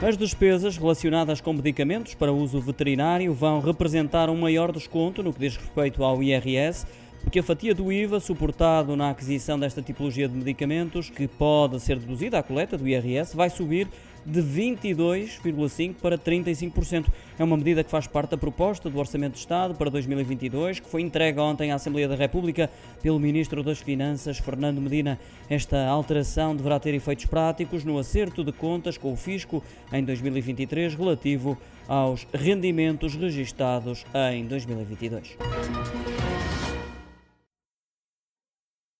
As despesas relacionadas com medicamentos para uso veterinário vão representar um maior desconto no que diz respeito ao IRS porque a fatia do IVA suportado na aquisição desta tipologia de medicamentos, que pode ser deduzida à coleta do IRS, vai subir de 22,5% para 35%. É uma medida que faz parte da proposta do Orçamento de Estado para 2022, que foi entregue ontem à Assembleia da República pelo Ministro das Finanças, Fernando Medina. Esta alteração deverá ter efeitos práticos no acerto de contas com o Fisco em 2023 relativo aos rendimentos registados em 2022.